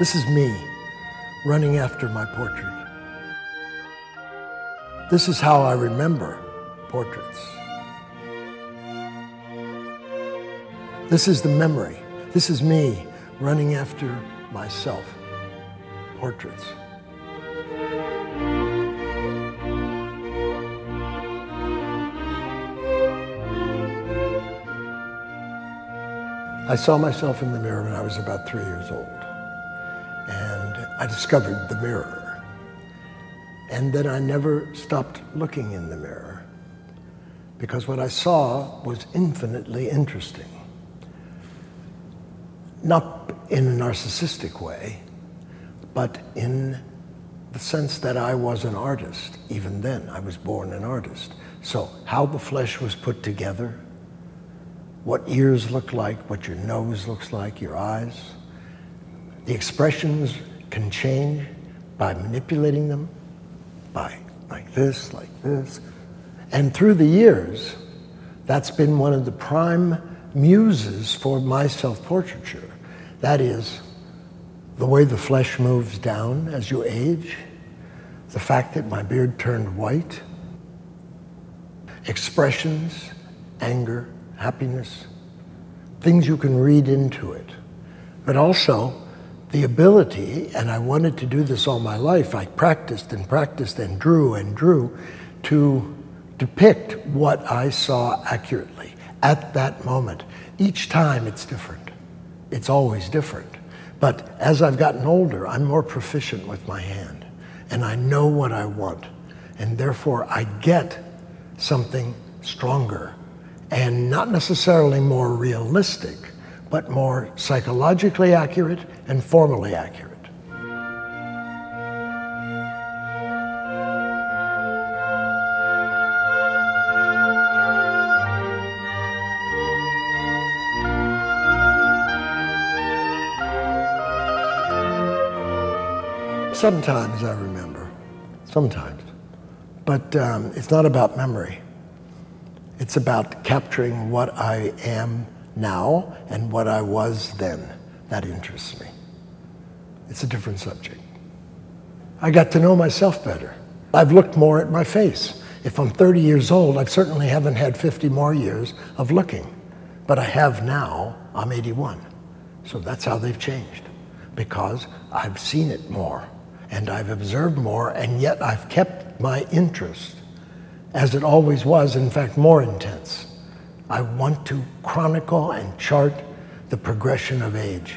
This is me running after my portrait. This is how I remember portraits. This is the memory. This is me running after myself. Portraits. I saw myself in the mirror when I was about three years old. I discovered the mirror. And then I never stopped looking in the mirror because what I saw was infinitely interesting. Not in a narcissistic way, but in the sense that I was an artist. Even then, I was born an artist. So, how the flesh was put together, what ears look like, what your nose looks like, your eyes. The expressions can change by manipulating them, by like this, like this. And through the years, that's been one of the prime muses for my self-portraiture. That is, the way the flesh moves down as you age, the fact that my beard turned white, expressions, anger, happiness, things you can read into it. But also the ability, and I wanted to do this all my life, I practiced and practiced and drew and drew to depict what I saw accurately at that moment. Each time it's different. It's always different. But as I've gotten older, I'm more proficient with my hand and I know what I want. And therefore I get something stronger and not necessarily more realistic, but more psychologically accurate and formally accurate. Sometimes I remember, sometimes. But um, it's not about memory. It's about capturing what I am now and what I was then. That interests me. It's a different subject. I got to know myself better. I've looked more at my face. If I'm 30 years old, I certainly haven't had 50 more years of looking. But I have now, I'm 81. So that's how they've changed. Because I've seen it more and I've observed more, and yet I've kept my interest as it always was, in fact, more intense. I want to chronicle and chart the progression of age.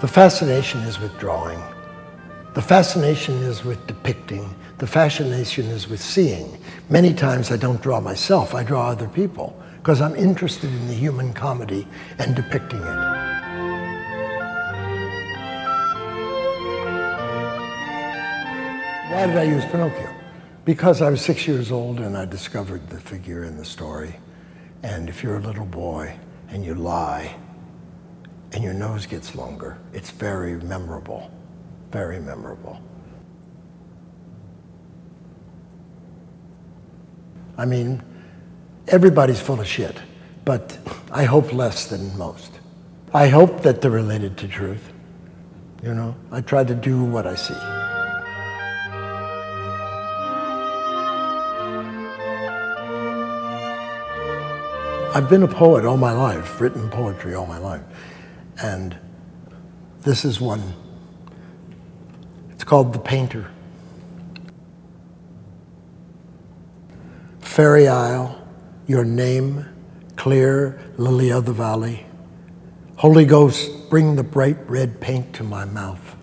The fascination is with drawing. The fascination is with depicting. The fascination is with seeing. Many times I don't draw myself, I draw other people because I'm interested in the human comedy and depicting it. Why did I use Pinocchio? Because I was six years old and I discovered the figure in the story. And if you're a little boy and you lie, and your nose gets longer. It's very memorable, very memorable. I mean, everybody's full of shit, but I hope less than most. I hope that they're related to truth. You know, I try to do what I see. I've been a poet all my life, written poetry all my life. And this is one. It's called The Painter. Fairy Isle, your name, clear lily of the valley. Holy Ghost, bring the bright red paint to my mouth.